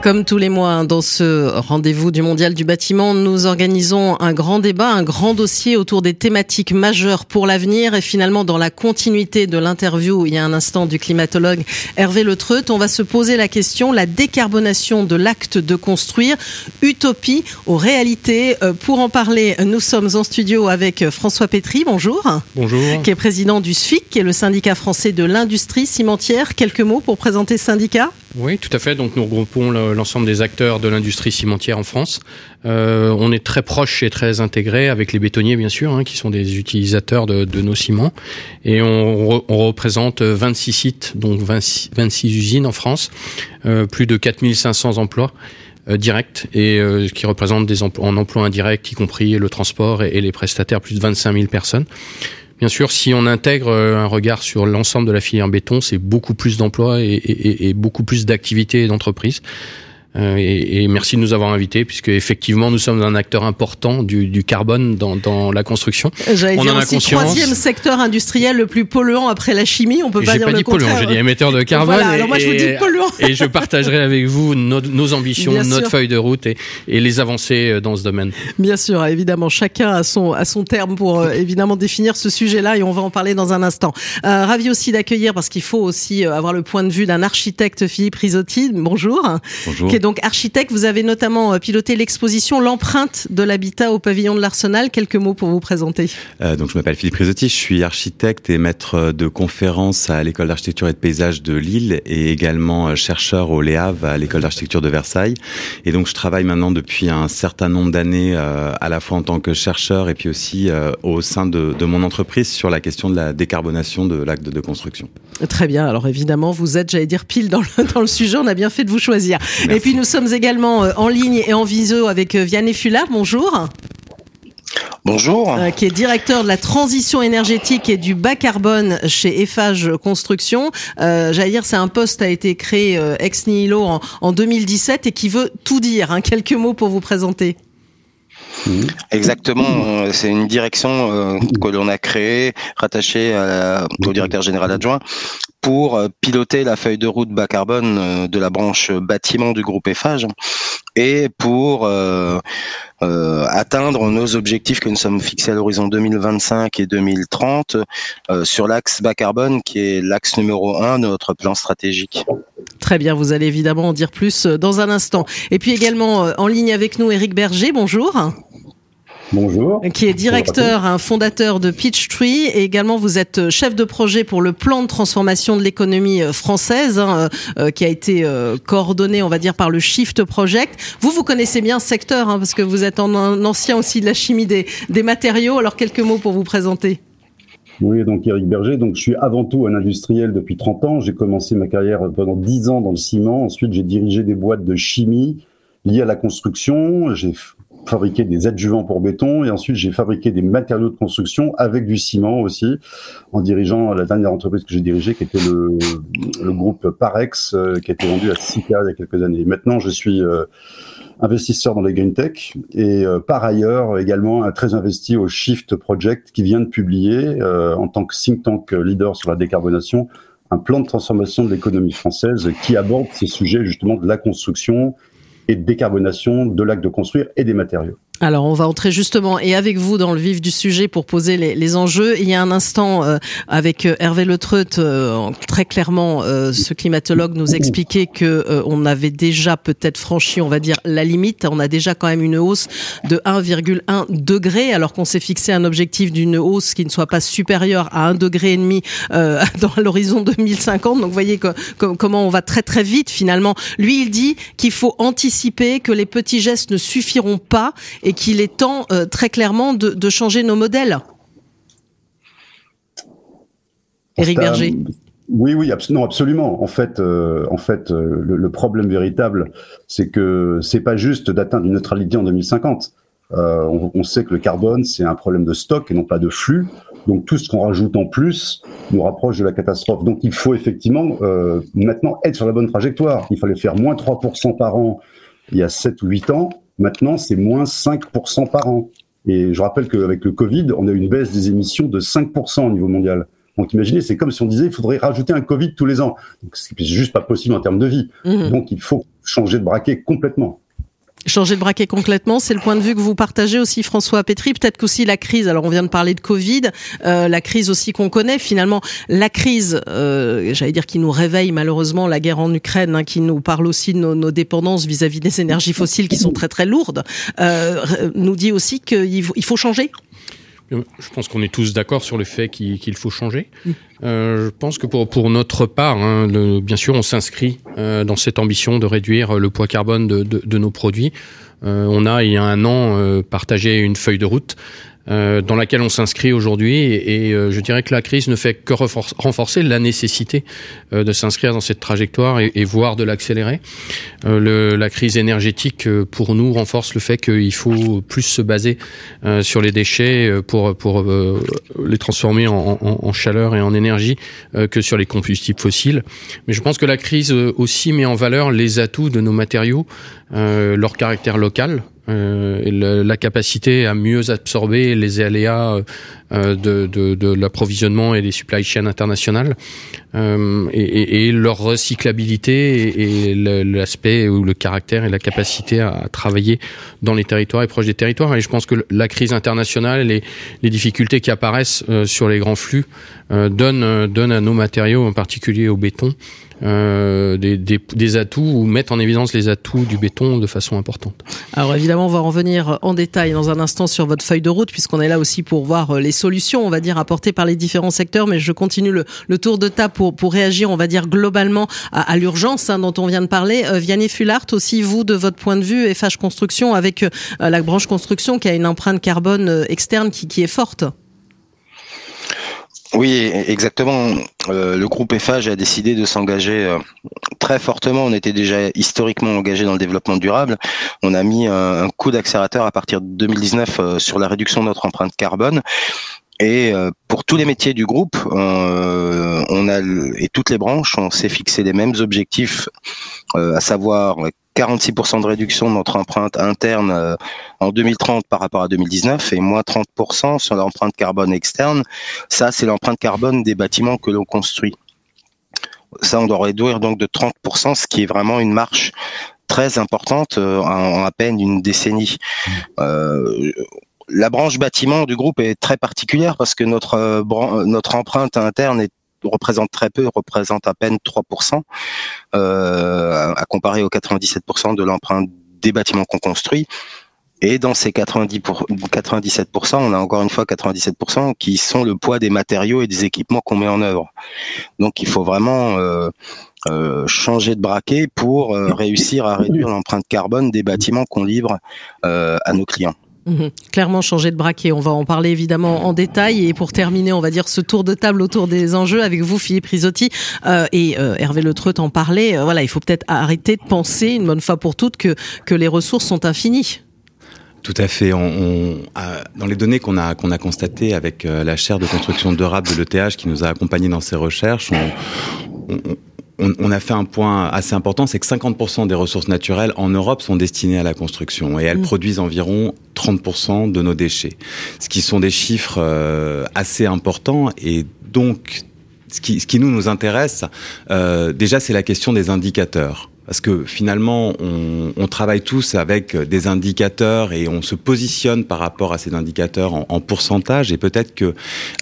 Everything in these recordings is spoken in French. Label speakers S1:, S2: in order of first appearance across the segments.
S1: Comme tous les mois, hein, dans ce rendez-vous du Mondial du bâtiment, nous organisons un grand débat, un grand dossier autour des thématiques majeures pour l'avenir et finalement dans la continuité de l'interview il y a un instant du climatologue Hervé Letreut, on va se poser la question, la décarbonation de l'acte de construire, utopie aux réalités. Euh, pour en parler, nous sommes en studio avec François Pétry, bonjour.
S2: Bonjour.
S1: Qui est président du SFIC, qui est le syndicat français de l'industrie cimentière. Quelques mots pour présenter ce syndicat?
S2: Oui, tout à fait. Donc nous regroupons l'ensemble des acteurs de l'industrie cimentière en France. Euh, on est très proche et très intégré avec les bétonniers, bien sûr, hein, qui sont des utilisateurs de, nos ciments. Et on, représente 26 sites, donc 26, usines en France, euh, plus de 4500 emplois euh, directs et qui représentent des emplois, en emplois indirects, y compris le transport et, et les prestataires, plus de 25 000 personnes. Bien sûr, si on intègre euh, un regard sur l'ensemble de la filière béton, c'est beaucoup plus d'emplois et, et, et, beaucoup plus d'activités d'entreprises. Euh, et, et, merci de nous avoir invités, puisque effectivement nous sommes un acteur important du, du carbone dans, dans, la construction.
S1: J'allais dire en aussi troisième secteur industriel le plus polluant après la chimie. On peut pas dire
S2: pas
S1: le
S2: dit
S1: contraire.
S2: polluant, j'ai dit émetteur de carbone.
S1: Voilà, alors moi je vous dis polluant.
S2: et je partagerai avec vous nos, nos ambitions, Bien notre sûr. feuille de route et, et, les avancées euh, dans ce domaine.
S1: Bien sûr, évidemment, chacun a son a son terme pour euh, évidemment définir ce sujet-là et on va en parler dans un instant. Euh, ravi aussi d'accueillir parce qu'il faut aussi avoir le point de vue d'un architecte Philippe Risotti. Bonjour.
S3: Bonjour.
S1: Qui est donc architecte vous avez notamment euh, piloté l'exposition L'empreinte de l'habitat au pavillon de l'Arsenal. Quelques mots pour vous présenter.
S3: Euh, donc, je m'appelle Philippe Risotti, je suis architecte et maître de conférences à l'école d'architecture et de paysage de Lille et également euh, chercheur au Léave à l'école d'architecture de Versailles. Et donc, je travaille maintenant depuis un certain nombre d'années euh, à la fois en tant que chercheur et puis aussi euh, au sein de, de, mon entreprise sur la question de la décarbonation de l'acte de construction.
S1: Très bien. Alors, évidemment, vous êtes, j'allais dire, pile dans le, dans le sujet. On a bien fait de vous choisir. Merci. Et puis, nous sommes également euh, en ligne et en visio avec euh, Vianney Fuller. Bonjour.
S4: Bonjour.
S1: Euh, qui est directeur de la transition énergétique et du bas carbone chez Eiffage Construction. Euh, J'allais dire, c'est un poste qui a été créé euh, ex nihilo en, en, 2017 et qui veut tout dire. Hein. Quelques mots pour vous présenter.
S4: Exactement, c'est une direction euh, que l'on a créée, rattachée à la, au directeur général adjoint, pour euh, piloter la feuille de route bas carbone euh, de la branche bâtiment du groupe Eiffage et pour euh, euh, atteindre nos objectifs que nous sommes fixés à l'horizon 2025 et 2030 euh, sur l'axe bas carbone qui est l'axe numéro un de notre plan stratégique.
S1: Très bien, vous allez évidemment en dire plus dans un instant. Et puis également en ligne avec nous Eric Berger, bonjour.
S5: Bonjour.
S1: Qui est directeur, un fondateur de Peachtree et également vous êtes chef de projet pour le plan de transformation de l'économie française hein, euh, qui a été euh, coordonné, on va dire, par le Shift Project. Vous, vous connaissez bien ce secteur hein, parce que vous êtes en, un ancien aussi de la chimie des, des matériaux. Alors quelques mots pour vous présenter.
S5: Oui, donc Eric Berger, donc je suis avant tout un industriel depuis 30 ans. J'ai commencé ma carrière pendant 10 ans dans le ciment. Ensuite, j'ai dirigé des boîtes de chimie liées à la construction. J'ai fabriqué des adjuvants pour béton et ensuite j'ai fabriqué des matériaux de construction avec du ciment aussi en dirigeant la dernière entreprise que j'ai dirigée qui était le, groupe Parex euh, qui a été vendu à Sika il y a quelques années. Maintenant je suis euh, investisseur dans les green tech et euh, par ailleurs également très investi au Shift Project qui vient de publier en tant que think tank leader sur la décarbonation un plan de transformation de l'économie française qui aborde ces sujets justement de la construction et de décarbonation de l'acte de construire et des matériaux.
S1: Alors, on va entrer justement et avec vous dans le vif du sujet pour poser les, enjeux. Il y a un instant, euh, avec Hervé Letreut, euh, très clairement, euh, ce climatologue nous expliquait que euh, on avait déjà peut-être franchi, on va dire, la limite. On a déjà quand même une hausse de 1,1 degré, alors qu'on s'est fixé un objectif d'une hausse qui ne soit pas supérieure à 1 degré et demi euh, dans l'horizon 2050. Donc, voyez que, que, comment on va très très vite finalement. Lui, il dit qu'il faut anticiper, que les petits gestes ne suffiront pas qu'il est temps euh, très clairement de, de, changer nos modèles. Éric Berger.
S5: Oui, oui, non, absolument. En fait, euh, en fait, euh, le, le, problème véritable, c'est que c'est pas juste d'atteindre une neutralité en 2050. Euh, on, on, sait que le carbone, c'est un problème de stock et non pas de flux. Donc tout ce qu'on rajoute en plus nous rapproche de la catastrophe. Donc il faut effectivement maintenant être sur la bonne trajectoire. Il fallait faire moins 3% par an il y a 7 ou 8 ans. Maintenant, c'est moins 5% par an. Et je rappelle qu'avec le Covid, on a eu une baisse des émissions de 5% au niveau mondial. Donc imaginez, c'est comme si on disait il faudrait rajouter un Covid tous les ans. C'est juste pas possible en termes de vie. Mhm. Donc il faut changer de braquet complètement.
S1: Changer de braquet complètement, c'est le point de vue que vous partagez aussi, François Pétry. Peut-être qu'aussi la crise. Alors, on vient de parler de Covid, euh, la crise aussi qu'on connaît. Finalement, la crise, euh, j'allais dire, qui nous réveille malheureusement, la guerre en Ukraine, hein, qui nous parle aussi de nos, dépendances vis-à-vis des énergies fossiles qui sont très très lourdes, euh, nous dit aussi qu'il faut changer.
S2: Je pense qu'on est tous d'accord sur le fait qu'il faut changer. Euh, je pense que pour, pour notre part, hein, le, bien sûr, on s'inscrit euh, dans cette ambition de réduire le poids carbone de, de, de nos produits. Euh, on a, il y a un an, partagé une feuille de route euh, dans laquelle on s'inscrit aujourd'hui. Et, euh, je dirais que la crise ne fait que renforcer la nécessité euh, de s'inscrire dans cette trajectoire et, et voire de l'accélérer. la crise énergétique, pour nous, renforce le fait qu'il faut plus se baser sur les déchets pour, pour les transformer en, en, en, chaleur et en énergie que sur les combustibles fossiles. Mais je pense que la crise aussi met en valeur les atouts de nos matériaux, leur caractère local, euh, la capacité à mieux absorber les aléas euh, de, de, de l'approvisionnement et des supply chains internationales euh, et, leur recyclabilité et, l'aspect ou le caractère et la capacité à travailler dans les territoires et proches des territoires. Et je pense que la crise internationale et les, les difficultés qui apparaissent euh, sur les grands flux euh, donnent, donnent à nos matériaux, en particulier au béton, euh, des, des, atouts ou mettre en évidence les atouts du béton de façon importante.
S1: Alors évidemment, on va revenir en détail dans un instant sur votre feuille de route, puisqu'on est là aussi pour voir euh, les solutions, on va dire, apportées par les différents secteurs. Mais je continue le, tour de table pour, réagir, on va dire, globalement à, l'urgence hein, dont on vient de parler. Euh, Vianney Fulart, aussi vous, de votre point de vue, FH Construction, avec euh, la branche construction qui a une empreinte carbone euh, externe qui est forte.
S4: Oui, exactement. Euh, le groupe FH a décidé de s'engager euh, très fortement. On était déjà historiquement engagé dans le développement durable. On a mis un, coup d'accélérateur à partir de 2019 euh, sur la réduction de notre empreinte carbone. Et pour tous les métiers du groupe, et toutes les branches, on s'est fixé les mêmes objectifs, à savoir 46% de réduction de notre empreinte interne en 2030 par rapport à 2019 et moins 30% sur l'empreinte carbone externe. Ça, c'est l'empreinte carbone des bâtiments que l'on construit. Ça, on doit réduire donc de 30%, ce qui est vraiment une marche très importante en, à peine une décennie. Euh, la branche bâtiment du groupe est très particulière parce que notre, euh, notre empreinte interne est représente très peu, représente à peine 3%, euh, à comparer aux 97% de l'empreinte des bâtiments qu'on construit. Et dans ces 90 pour, 97%, on a encore une fois 97% qui sont le poids des matériaux et des équipements qu'on met en œuvre. Donc il faut vraiment euh, euh, changer de braquet pour euh, réussir à réduire l'empreinte carbone des bâtiments qu'on livre à nos clients.
S1: Mmh. Clairement changer de braquet. On va en parler évidemment en détail. Et pour terminer, on va dire ce tour de table autour des enjeux avec vous, Philippe Risotti euh, et euh, Hervé Le Treut en parlait. Euh, voilà, il faut peut-être arrêter de penser une bonne fois pour toutes que, que les ressources sont infinies.
S3: Tout à fait. Dans les données qu'on a qu'on a constatées avec la chaire de construction durable de l'ETH qui nous a accompagnés dans ces recherches, on, on, on, on, a fait un point assez important, c'est que 50% des ressources naturelles en Europe sont destinées à la construction et elles mmh. produisent environ 30% de nos déchets, ce qui sont des chiffres euh, assez importants et donc ce qui, ce qui nous nous intéresse, euh, déjà c'est la question des indicateurs parce que finalement, on, on, travaille tous avec des indicateurs et on se positionne par rapport à ces indicateurs en, en pourcentage. Et peut-être que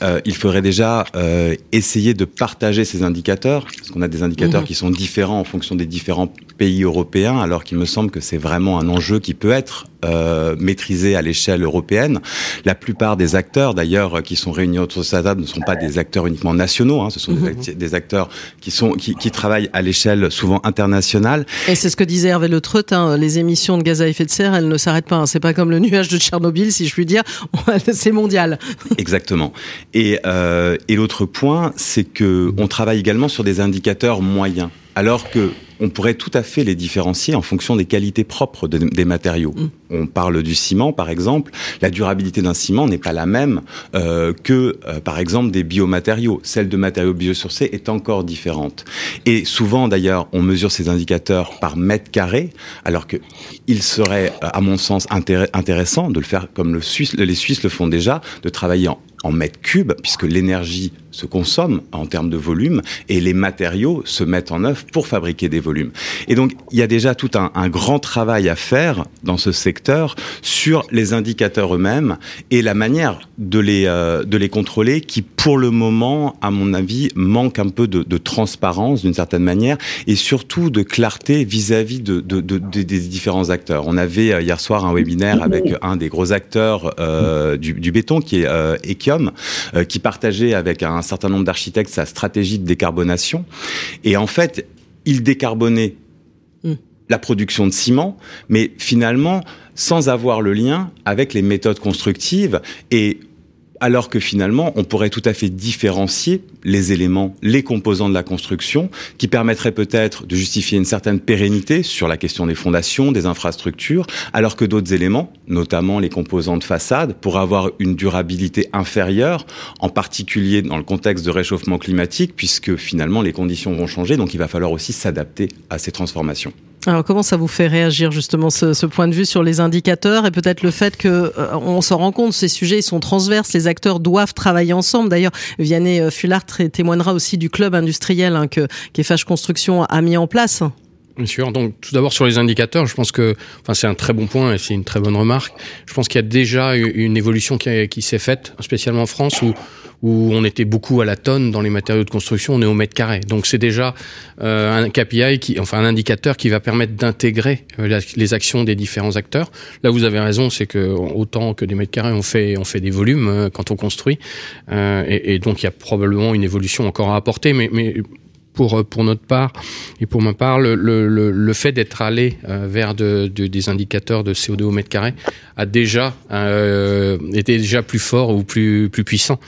S3: euh, il faudrait déjà euh, essayer de partager ces indicateurs, parce qu'on a des indicateurs mmh. qui sont différents en fonction des différents pays européens, alors qu'il me semble que c'est vraiment un enjeu qui peut être euh, à l'échelle européenne. La plupart des acteurs, d'ailleurs, qui sont réunis autour de cette table, ne sont pas des acteurs uniquement nationaux. Hein, ce sont mmh. des, des, acteurs qui sont qui, qui travaillent à l'échelle souvent internationale.
S1: Et c'est ce que disait Hervé Le Treut, hein, les émissions de gaz à effet de serre, elles ne s'arrêtent pas. Hein. C'est pas comme le nuage de Tchernobyl, si je puis dire. c'est mondial.
S3: Exactement. Et, euh, et l'autre point, c'est que on travaille également sur des indicateurs moyens. Alors que on pourrait tout à fait les différencier en fonction des qualités propres de, des matériaux. Mm. On parle du ciment, par exemple. La durabilité d'un ciment n'est pas la même euh, que, euh, par exemple, des biomatériaux. Celle de matériaux biosourcés est encore différente. Et souvent, d'ailleurs, on mesure ces indicateurs par mètre carré, alors que il serait, à mon sens, intéressant de le faire comme le Suisse, les Suisses le font déjà, de travailler en en mètres cubes, puisque l'énergie se consomme en termes de volume et les matériaux se mettent en œuvre pour fabriquer des volumes. Et donc, il y a déjà tout un, grand travail à faire dans ce secteur sur les indicateurs eux-mêmes et la manière de les, euh, de les contrôler qui, pour le moment, à mon avis, manque un peu de, de transparence d'une certaine manière et surtout de clarté vis-à-vis de, de, de, des différents acteurs. On avait euh, hier soir un webinaire avec un des gros acteurs euh, du, du, béton qui est euh, Ekium, euh, qui partageait avec un certain nombre d'architectes sa stratégie de décarbonation. Et en fait, il décarbonait mm. la production de ciment, mais finalement sans avoir le lien avec les méthodes constructives et alors que finalement, on pourrait tout à fait différencier les éléments, les composants de la construction, qui permettraient peut-être de justifier une certaine pérennité sur la question des fondations, des infrastructures, alors que d'autres éléments, notamment les composants de façade, pourraient avoir une durabilité inférieure, en particulier dans le contexte de réchauffement climatique, puisque finalement les conditions vont changer, donc il va falloir aussi s'adapter à ces transformations.
S1: Alors comment ça vous fait réagir justement ce, ce point de vue sur les indicateurs et peut-être le fait que euh, on s'en rend compte, ces sujets ils sont transverses, les acteurs doivent travailler ensemble. D'ailleurs, Vianney euh, Fullard témoignera aussi du club industriel hein, que qu'EFH Construction a mis en place.
S2: Bien sûr. Donc, tout d'abord sur les indicateurs, je pense que, enfin, c'est un très bon point et c'est une très bonne remarque. Je pense qu'il y a déjà une évolution qui, qui s'est faite, spécialement en France, où où on était beaucoup à la tonne dans les matériaux de construction, on est au mètre carré. Donc c'est déjà euh, un KPI, qui, enfin un indicateur qui va permettre d'intégrer euh, les actions des différents acteurs. Là, vous avez raison, c'est que autant que des mètres carrés, on fait des volumes euh, quand on construit, et, donc il y a probablement une évolution encore à apporter, mais pour, pour notre part et pour ma part, le, le, le fait d'être allé euh, vers de, de, des indicateurs de CO2 au mètre carré a déjà euh, été déjà plus fort ou plus, plus puissant,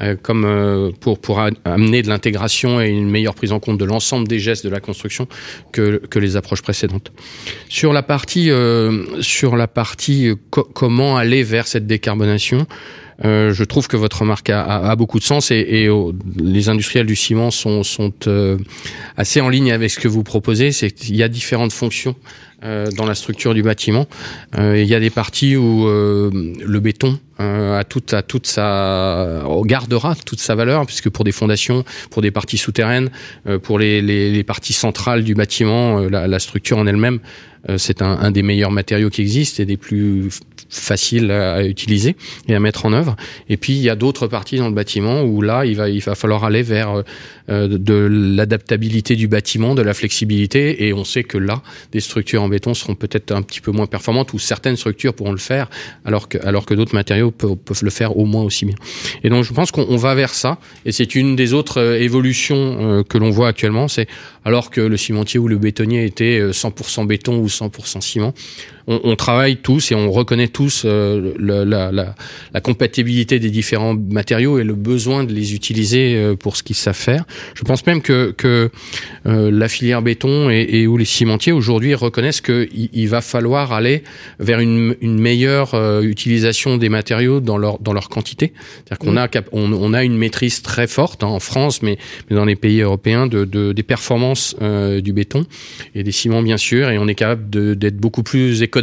S2: euh, comme euh, pour, pour amener de l'intégration et une meilleure prise en compte de l'ensemble des gestes de la construction que, que les approches précédentes. Sur la partie, euh, sur la partie co comment aller vers cette décarbonation, euh, je trouve que votre remarque a, a, beaucoup de sens et, et oh, les industriels du ciment sont, sont euh, assez en ligne avec ce que vous proposez. C'est y a différentes fonctions euh, dans la structure du bâtiment. Euh, il y a des parties où euh, le béton a toute, toute sa gardera toute sa valeur puisque pour des fondations, pour des parties souterraines, pour les, les, les, parties centrales du bâtiment, la, la structure en elle-même, c'est un, un, des meilleurs matériaux qui existent et des plus facile à utiliser et à mettre en œuvre. Et puis il y a d'autres parties dans le bâtiment où là il va il va falloir aller vers euh, de l'adaptabilité du bâtiment, de la flexibilité et on sait que là des structures en béton seront peut-être un petit peu moins performantes ou certaines structures pourront le faire alors que alors que d'autres matériaux peuvent, le faire au moins aussi bien. Et donc je pense qu'on va vers ça et c'est une des autres euh, évolutions euh, que l'on voit actuellement, c'est alors que le cimentier ou le bétonnier était 100% béton 100% ciment, on, on, travaille tous et on reconnaît tous euh, le, la, la, la, compatibilité des différents matériaux et le besoin de les utiliser euh, pour ce qu'ils savent faire. Je pense même que, que euh, la filière béton et, et, ou les cimentiers aujourd'hui reconnaissent qu'il il va falloir aller vers une, une meilleure euh, utilisation des matériaux dans leur, dans leur quantité. C'est-à-dire qu'on a, on, on, a une maîtrise très forte hein, en France, mais, mais dans les pays européens, de, de des performances euh, du béton et des ciments bien sûr, et on est capable d'être beaucoup plus économe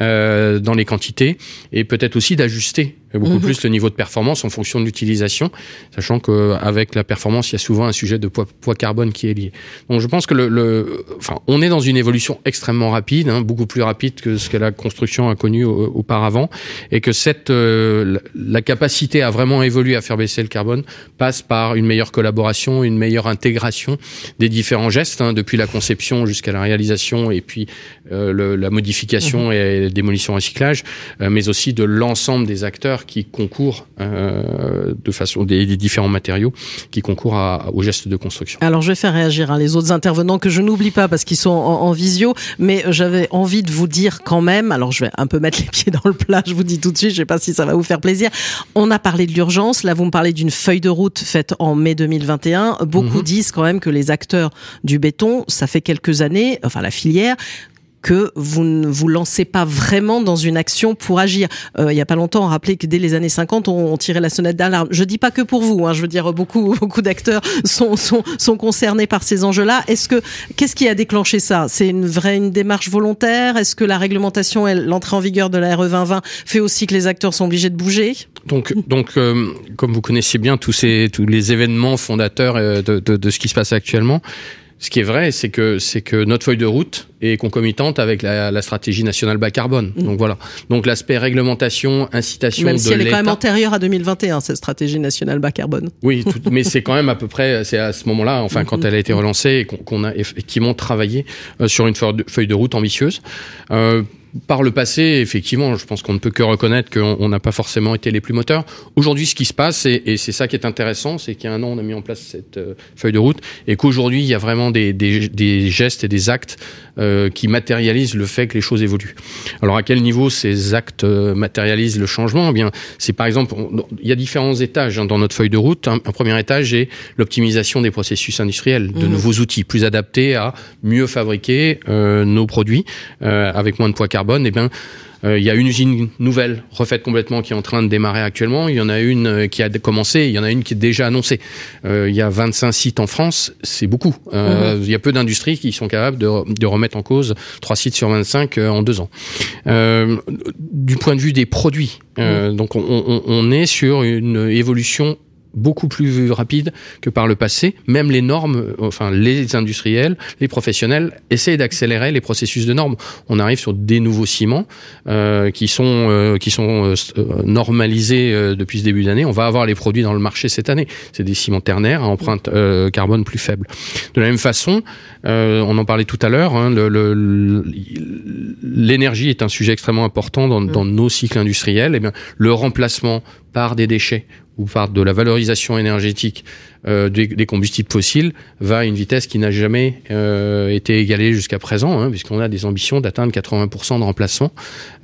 S2: euh, dans les quantités et peut-être aussi d'ajuster beaucoup mmh. plus le niveau de performance en fonction de l'utilisation, sachant qu'avec la performance, il y a souvent un sujet de poids, poids carbone qui est lié. Donc je pense que le, le enfin, on est dans une évolution extrêmement rapide, hein, beaucoup plus rapide que ce que la construction a connu au, auparavant, et que cette euh, la capacité à vraiment évoluer, à faire baisser le carbone, passe par une meilleure collaboration, une meilleure intégration des différents gestes, hein, depuis la conception jusqu'à la réalisation, et puis euh, le, la modification mmh. et la démolition recyclage, euh, mais aussi de l'ensemble des acteurs qui concourent euh, de façon des, des, différents matériaux qui concourent à, au geste de construction.
S1: Alors je vais faire réagir hein, les autres intervenants que je n'oublie pas parce qu'ils sont en, en, visio, mais j'avais envie de vous dire quand même. Alors je vais un peu mettre les pieds dans le plat. Je vous dis tout de suite, je sais pas si ça va vous faire plaisir. On a parlé de l'urgence. Là, vous me parlez d'une feuille de route faite en mai 2021. Beaucoup mmh. disent quand même que les acteurs du béton, ça fait quelques années, enfin la filière que vous ne vous lancez pas vraiment dans une action pour agir. Euh, il y a pas longtemps, on rappelait que dès les années 50, on, tirait la sonnette d'alarme. Je dis pas que pour vous, hein, je veux dire beaucoup beaucoup d'acteurs sont, sont concernés par ces enjeux-là. Est-ce que qu'est-ce qui a déclenché ça? C'est une vraie une démarche volontaire? Est-ce que la réglementation et l'entrée en vigueur de la RE 2020 fait aussi que les acteurs sont obligés de bouger?
S2: Donc donc euh, comme vous connaissez bien tous ces tous les événements fondateurs euh, de, de ce qui se passe actuellement, ce qui est vrai, c'est que c'est que notre feuille de route est concomitante avec la, la stratégie nationale bas carbone.
S1: Mm.
S2: Donc voilà. Donc l'aspect réglementation, incitation
S1: Même
S2: de
S1: si elle est quand même antérieure à 2021, cette stratégie nationale bas carbone.
S2: Oui, tout- mais c'est quand même à peu près, c'est à ce moment-là, enfin, quand elle a été relancée et qu'on a effectivement travaillé euh, sur une feuille de, feuille de route ambitieuse. Euh, par le passé, effectivement, je pense qu'on ne peut que reconnaître qu'on on n'a pas forcément été les plus moteurs. Aujourd'hui, ce qui se passe, et, et c'est ça qui est intéressant, c'est qu'il y a un an, on a mis en place cette euh, feuille de route, et qu'aujourd'hui, il y a vraiment des, des, des gestes et des actes euh, qui matérialisent le fait que les choses évoluent. Alors, à quel niveau ces actes euh, matérialisent le changement? Eh bien, c'est par exemple, on- il y a différents étages hein, dans notre feuille de route. Un, un premier étage est l'optimisation des processus industriels, de
S1: Mhm.
S2: nouveaux outils plus adaptés à mieux fabriquer nos produits avec moins de poids carbone. Eh bien, euh, il y a une usine nouvelle, refaite complètement, qui est en train de démarrer actuellement. Il y en a une euh, qui a commencé, il y en a une qui est déjà annoncée. Euh, il y a 25 sites en France, c'est beaucoup. Euh, Il y a peu d'industries qui sont capables de, de remettre en cause trois sites sur 25 euh, en deux ans. Euh, du point de vue des produits, euh, donc on, on, on est sur une évolution beaucoup plus rapide que par le passé. Même les normes, enfin les industriels, les professionnels essayent d'accélérer les processus de normes. On arrive sur des nouveaux ciments euh, qui sont euh, qui sont euh, normalisés euh, depuis ce début d'année. On va avoir les produits dans le marché cette année. C'est des ciments ternaires à empreinte euh, carbone plus faible. De la même façon, euh, on en parlait tout à l'heure, hein, le- le- le- l'énergie est un sujet extrêmement important dans, dans nos cycles industriels. Et bien, le remplacement par des déchets ou par de la valorisation énergétique euh, des, des combustibles fossiles va à une vitesse qui n'a jamais euh, été égalée jusqu'à présent, hein, puisqu'on a des ambitions d'atteindre 80% de remplacement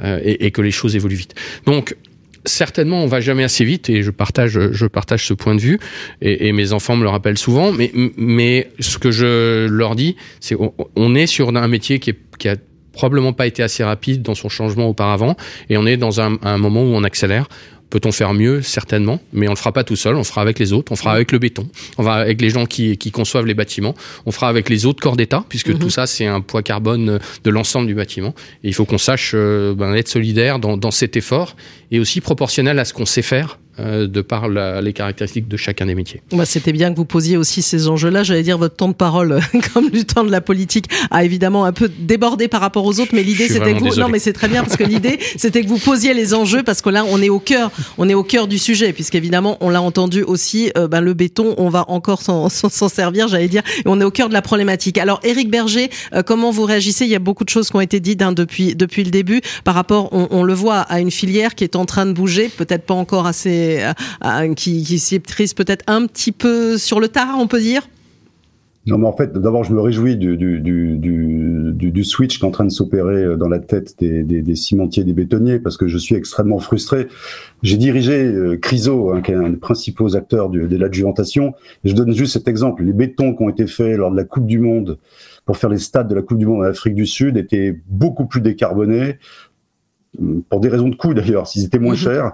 S2: euh, et, et que les choses évoluent vite. Donc certainement on va jamais assez vite et je partage je partage ce point de vue et, et mes enfants me le rappellent souvent mais mais ce que je leur dis c'est on, on est sur un métier qui est qui a probablement pas été assez rapide dans son changement auparavant et on est dans un, un moment où on accélère Peut-on faire mieux Certainement, mais on le fera pas tout seul, on le fera avec les autres, on fera avec le béton, on va avec les gens qui, qui conçoivent les bâtiments, on fera avec les autres corps d'État, puisque
S1: Mhm.
S2: tout ça c'est un poids carbone de l'ensemble du bâtiment. Et il faut qu'on sache euh, ben, être solidaire dans, dans cet effort et aussi proportionnel à ce qu'on sait faire euh, de par la- les caractéristiques de chacun des métiers.
S1: Bah, C'était bien que vous posiez aussi ces enjeux-là. J'allais dire votre temps de parole, comme du temps de la politique, a évidemment un peu débordé par rapport aux autres. Mais l'idée, c'était que vous.
S2: désolé.
S1: Non, mais c'est très bien parce que l'idée, c'était que vous posiez les enjeux parce que là, on est au cœur, on est au cœur du sujet, puisqu'évidemment, on l'a entendu aussi. euh, ben, le béton, on va encore s'en servir, j'allais dire. Et on est au cœur de la problématique. Alors, Éric Berger, euh, comment vous réagissez? Il y a beaucoup de choses qui ont été dites hein, depuis depuis le début par rapport, on, on le voit, à une filière qui est en train de bouger, peut-être pas encore assez, à- à- qui, qui s'y prise peut-être un petit peu sur le tard, on peut dire?
S5: Non, mais en fait, d'abord, je me réjouis du, switch qui est en train de s'opérer euh, dans la tête des, des, des cimentiers, des bétonniers, parce que je suis extrêmement frustré. J'ai dirigé euh, Criso, hein, qui est un des principaux acteurs de l'adjuvantation. Je donne juste cet exemple. Les bétons qui ont été faits lors de la Coupe du Monde pour faire les stades de la Coupe du Monde en Afrique du Sud étaient beaucoup plus décarbonés, pour des raisons de coût d'ailleurs, s'ils étaient moins
S1: Mhm.
S5: chers,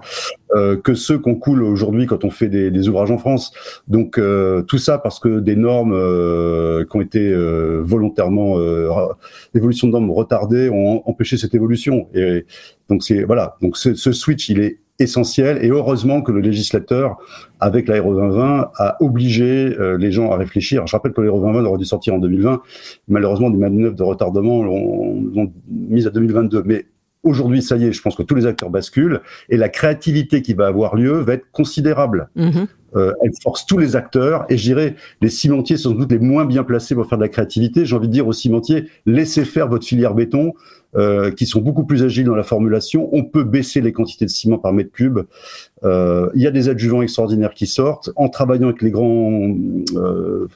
S5: euh, que ceux qu'on coule aujourd'hui quand on fait des, des ouvrages en France. Donc euh, tout ça parce que des normes euh, qui ont été volontairement euh, ra- évolution de normes retardées ont empêché cette évolution. Et donc c'est voilà. Donc ce, ce switch il est essentiel et heureusement que le législateur avec l'Aéro 2020 a obligé les gens à réfléchir. Je rappelle que l'Aéro 2020 aurait dû sortir en 2020. Malheureusement des manœuvres de retardement l'ont mise à 2022. Mais Aujourd'hui, ça y est, je pense que tous les acteurs basculent et la créativité qui va avoir lieu va être considérable.
S1: Mhm.
S5: Euh, elle force tous les acteurs et je dirais les cimentiers sont sans doute les moins bien placés pour faire de la créativité. J'ai envie de dire aux cimentiers, laissez faire votre filière béton, euh, qui sont beaucoup plus agiles dans la formulation. On peut baisser les quantités de ciment par mètre cube. Euh, il y a des adjuvants extraordinaires qui sortent. En travaillant avec les grands euh,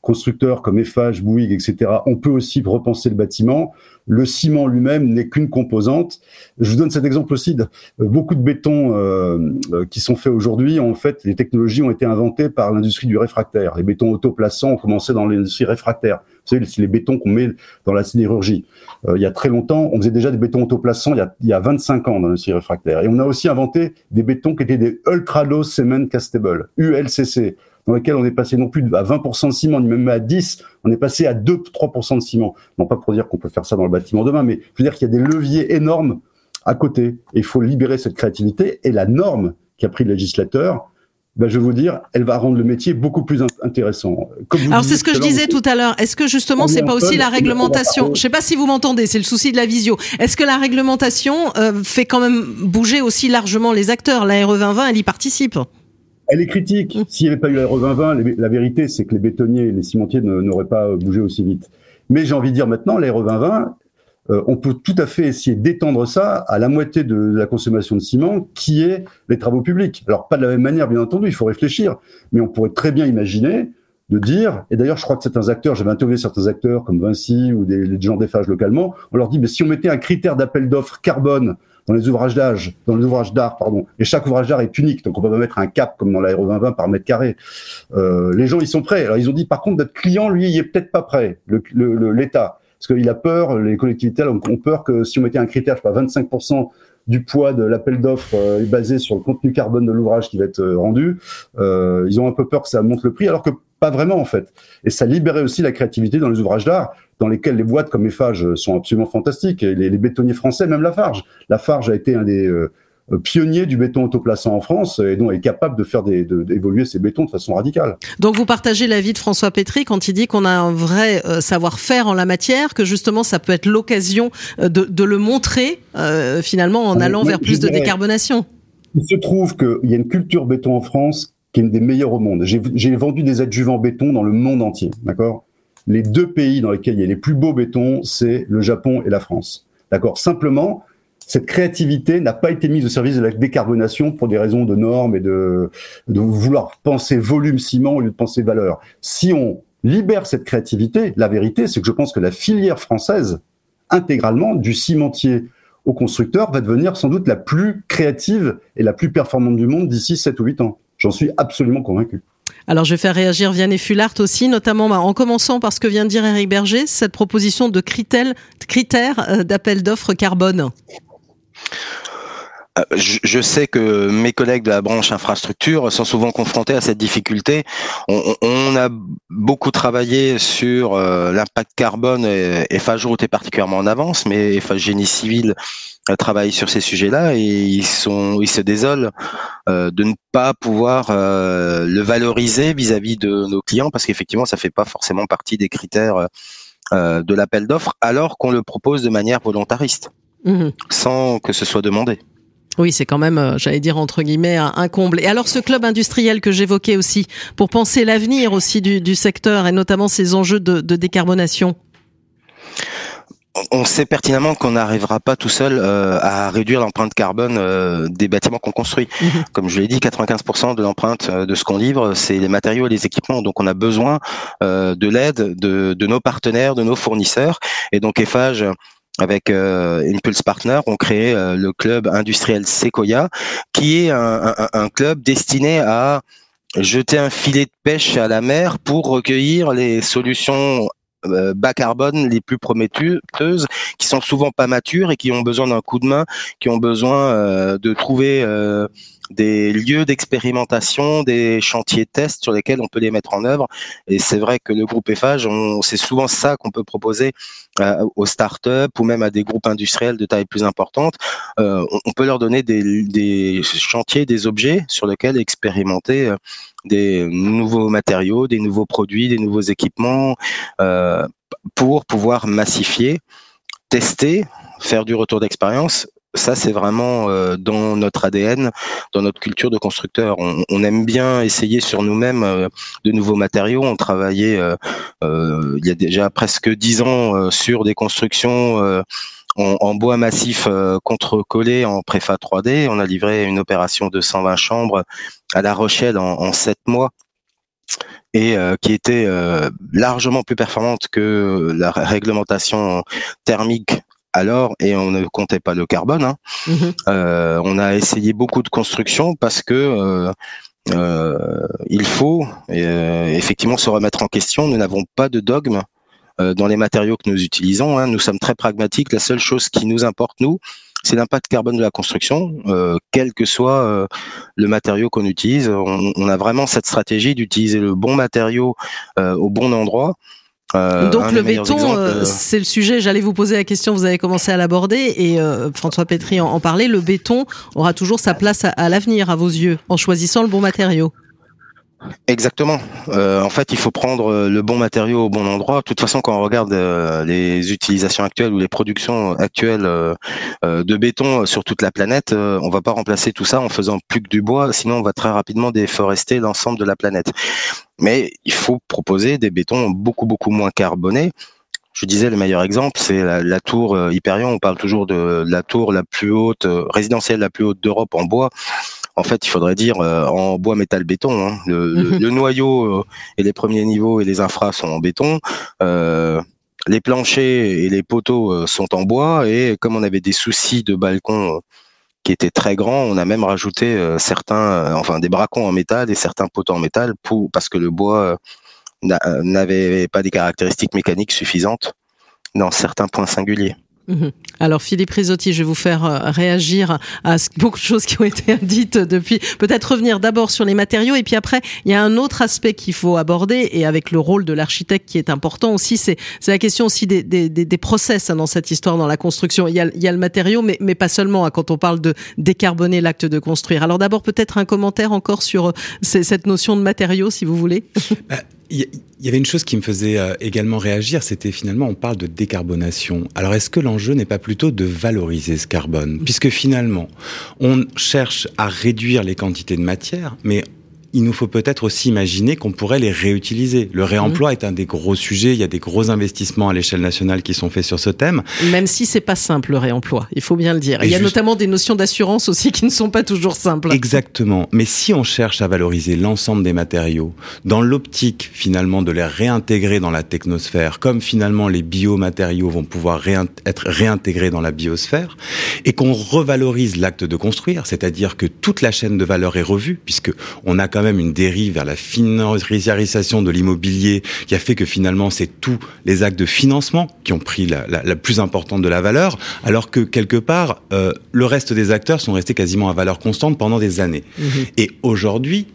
S5: constructeurs comme Eiffage, Bouygues, etc., on peut aussi repenser le bâtiment. Le ciment lui-même n'est qu'une composante. Je vous donne cet exemple aussi. De, beaucoup de béton euh, euh, qui sont faits aujourd'hui, en fait, les technologies ont été inventées par l'industrie du réfractaire. Les bétons autoplaçants ont commencé dans l'industrie réfractaire. Vous savez, c'est les bétons qu'on met dans la sidérurgie. Euh, il y a très longtemps, on faisait déjà des bétons autoplaçants il y a, il y a 25 ans dans l'industrie réfractaire. Et on a aussi inventé des bétons qui étaient des Ultra Low Cement Castable, ULCC, dans lesquels on est passé non plus à 20% de ciment, ni même à 10, on est passé à 2-3% de ciment. Non pas pour dire qu'on peut faire ça dans le bâtiment demain, mais je veux dire qu'il y a des leviers énormes à côté. Et il faut libérer cette créativité. Et la norme qu'a pris le législateur, ben, je vais vous dire, elle va rendre le métier beaucoup plus intéressant.
S1: Alors c'est ce que je disais tout à l'heure. Est-ce que justement c'est pas aussi la réglementation Je sais pas si vous m'entendez. C'est le souci de la visio. Est-ce que la réglementation euh, fait quand même bouger aussi largement les acteurs? La RE 2020, elle y participe.
S5: Elle est critique. Mm. S'il n'y avait pas eu la RE 2020, la vérité c'est que les bétonniers et les cimentiers n'auraient pas bougé aussi vite. Mais j'ai envie de dire maintenant, la RE 2020, euh, on peut tout à fait essayer d'étendre ça à la moitié de la consommation de ciment, qui est les travaux publics. Alors pas de la même manière, bien entendu, il faut réfléchir, mais on pourrait très bien imaginer de dire, et d'ailleurs je crois que certains acteurs, j'avais interviewé certains acteurs comme Vinci ou des, gens d'EFAGE localement, on leur dit, mais si on mettait un critère d'appel d'offres carbone dans les ouvrages d'âge, dans les ouvrages d'art, pardon, et chaque ouvrage d'art est unique, donc on peut pas mettre un cap comme dans l'aéro 2020 par mètre carré. Euh, les gens, ils sont prêts. Alors ils ont dit, par contre, notre client, lui, il est peut-être pas prêt, l'État parce qu'il a peur, les collectivités ont peur que si on mettait un critère, je sais pas, 25% du poids de l'appel d'offres euh, basé sur le contenu carbone de l'ouvrage qui va être euh, rendu, euh, ils ont un peu peur que ça monte le prix, alors que pas vraiment en fait. Et ça libérait aussi la créativité dans les ouvrages d'art, dans lesquels les boîtes comme Eiffage sont absolument fantastiques. Et les, les bétonniers français, même Lafarge. Lafarge a été un des euh, pionnier du béton autoplaçant en France et donc est capable de faire des, d'évoluer ces bétons de façon radicale.
S1: Donc vous partagez l'avis de François Pétry quand il dit qu'on a un vrai euh, savoir-faire en la matière, que justement ça peut être l'occasion euh, de, de le montrer finalement en allant vers plus de décarbonation.
S5: Il se trouve qu'il y a une culture béton en France qui est une des meilleures au monde. J'ai, vendu des adjuvants béton dans le monde entier, d'accord? Les deux pays dans lesquels il y a les plus beaux bétons, c'est le Japon et la France. D'accord? Simplement, cette créativité n'a pas été mise au service de la décarbonation pour des raisons de normes et de, de vouloir penser volume ciment au lieu de penser valeur. Si on libère cette créativité, la vérité, c'est que je pense que la filière française, intégralement, du cimentier au constructeur, va devenir sans doute la plus créative et la plus performante du monde d'ici 7 ou 8 ans. J'en suis absolument convaincu.
S1: Alors je vais faire réagir Vianney Fulart aussi, notamment bah, en commençant par ce que vient de dire Eric Berger, cette proposition de critères, euh, d'appel d'offres carbone.
S4: Euh, je sais que mes collègues de la branche infrastructure sont souvent confrontés à cette difficulté. On, a beaucoup travaillé sur euh, l'impact carbone et EFAGE Route est particulièrement en avance, mais EFAGE Génie Civil travaille sur ces sujets-là et ils sont, ils se désolent euh, de ne pas pouvoir le valoriser vis-à-vis de nos clients parce qu'effectivement, ça fait pas forcément partie des critères de l'appel d'offres, alors qu'on le propose de manière volontariste. Mhm. sans que ce soit demandé.
S1: Oui, c'est quand même, euh, j'allais dire entre guillemets, un, comble. Et alors ce club industriel que j'évoquais aussi, pour penser l'avenir aussi du, secteur et notamment ces enjeux de, décarbonation
S4: on sait pertinemment qu'on n'arrivera pas tout seul euh, à réduire l'empreinte carbone euh, des bâtiments qu'on construit. Mhm. Comme je l'ai dit, 95% de l'empreinte de ce qu'on livre, c'est les matériaux et les équipements. Donc on a besoin de l'aide de, de, nos partenaires, de nos fournisseurs. Et donc Eiffage avec euh, Impulse Partner, ont créé euh, le club industriel Sequoia, qui est un, club destiné à jeter un filet de pêche à la mer pour recueillir les solutions euh, bas carbone les plus prometteuses, qui sont souvent pas matures et qui ont besoin d'un coup de main, qui ont besoin de trouver des lieux d'expérimentation, des chantiers tests sur lesquels on peut les mettre en œuvre. Et c'est vrai que le groupe EFAGE, c'est souvent ça qu'on peut proposer euh, aux startups ou même à des groupes industriels de taille plus importante. Euh, on, peut leur donner des, chantiers, des objets sur lesquels expérimenter euh, des nouveaux matériaux, des nouveaux produits, des nouveaux équipements pour pouvoir massifier, tester, faire du retour d'expérience ça, c'est vraiment euh, dans notre ADN, dans notre culture de constructeur. On, aime bien essayer sur nous-mêmes euh, de nouveaux matériaux. On travaillait euh, il y a déjà presque dix ans sur des constructions en, bois massif contre-collé en préfa 3D. On a livré une opération de 120 chambres à La Rochelle en, en 7 mois et qui était largement plus performante que la réglementation thermique alors, et on ne comptait pas le carbone, hein, mhm. euh, on a essayé beaucoup de constructions parce que euh, il faut effectivement se remettre en question. Nous n'avons pas de dogme dans les matériaux que nous utilisons. Hein. Nous sommes très pragmatiques. La seule chose qui nous importe, nous, c'est l'impact carbone de la construction, euh, quel que soit euh, le matériau qu'on utilise. On, a vraiment cette stratégie d'utiliser le bon matériau euh, au bon endroit.
S1: Donc le béton, c'est le sujet. J'allais vous poser la question. Vous avez commencé à l'aborder et François Pétry en, parlait. Le béton aura toujours sa place à l'avenir, à vos yeux, en choisissant le bon matériau.
S4: Exactement. Euh, en fait, il faut prendre euh, le bon matériau au bon endroit. De toute façon, quand on regarde euh, les utilisations actuelles ou les productions actuelles de béton sur toute la planète, on va pas remplacer tout ça en faisant plus que du bois, sinon on va très rapidement déforester l'ensemble de la planète. Mais il faut proposer des bétons beaucoup beaucoup moins carbonés. Je disais le meilleur exemple, c'est la, tour Hyperion. On parle toujours de la tour la plus haute résidentielle la plus haute d'Europe en bois en fait, il faudrait dire euh, en bois, métal, béton. Hein. Mhm. Le, noyau euh, et les premiers niveaux et les infras sont en béton. Euh, les planchers et les poteaux sont en bois. Et comme on avait des soucis de balcon qui étaient très grands, on a même rajouté certains, enfin des bracons en métal et certains poteaux en métal pour, parce que le bois n'avait pas des caractéristiques mécaniques suffisantes dans certains points singuliers.
S1: Mhm. Alors Philippe Risotti, je vais vous faire euh, réagir à beaucoup de choses qui ont été dites depuis. Peut-être revenir d'abord sur les matériaux et puis après, il y a un autre aspect qu'il faut aborder et avec le rôle de l'architecte qui est important aussi, c'est la question aussi des, process hein, dans cette histoire, dans la construction. Il y a, il y a le matériau, mais, mais pas seulement hein, quand on parle de décarboner l'acte de construire. Alors d'abord peut-être un commentaire encore sur euh, cette notion de matériaux, si vous voulez.
S3: Il y avait une chose qui me faisait euh, également réagir, c'était finalement on parle de décarbonation. Alors est-ce que l'enjeu n'est pas plutôt de valoriser ce carbone? Puisque finalement, on cherche à réduire les quantités de matière, mais il nous faut peut-être aussi imaginer qu'on pourrait les réutiliser. Le réemploi mhm. est un des gros sujets. Il y a des gros investissements à l'échelle nationale qui sont faits sur ce thème.
S1: Même si c'est pas simple le réemploi, il faut bien le dire. il y a notamment des notions d'assurance aussi qui ne sont pas toujours simples.
S3: Exactement. Mais si on cherche à valoriser l'ensemble des matériaux dans l'optique finalement de les réintégrer dans la technosphère, comme finalement les biomatériaux vont pouvoir être réintégrés dans la biosphère, et qu'on revalorise l'acte de construire, c'est-à-dire que toute la chaîne de valeur est revue, puisque on a quand même une dérive vers la financiarisation de l'immobilier qui a fait que finalement c'est tous les actes de financement qui ont pris la, la, plus importante de la valeur, alors que quelque part euh, le reste des acteurs sont restés quasiment à valeur constante pendant des années. Mmh Et aujourd'hui,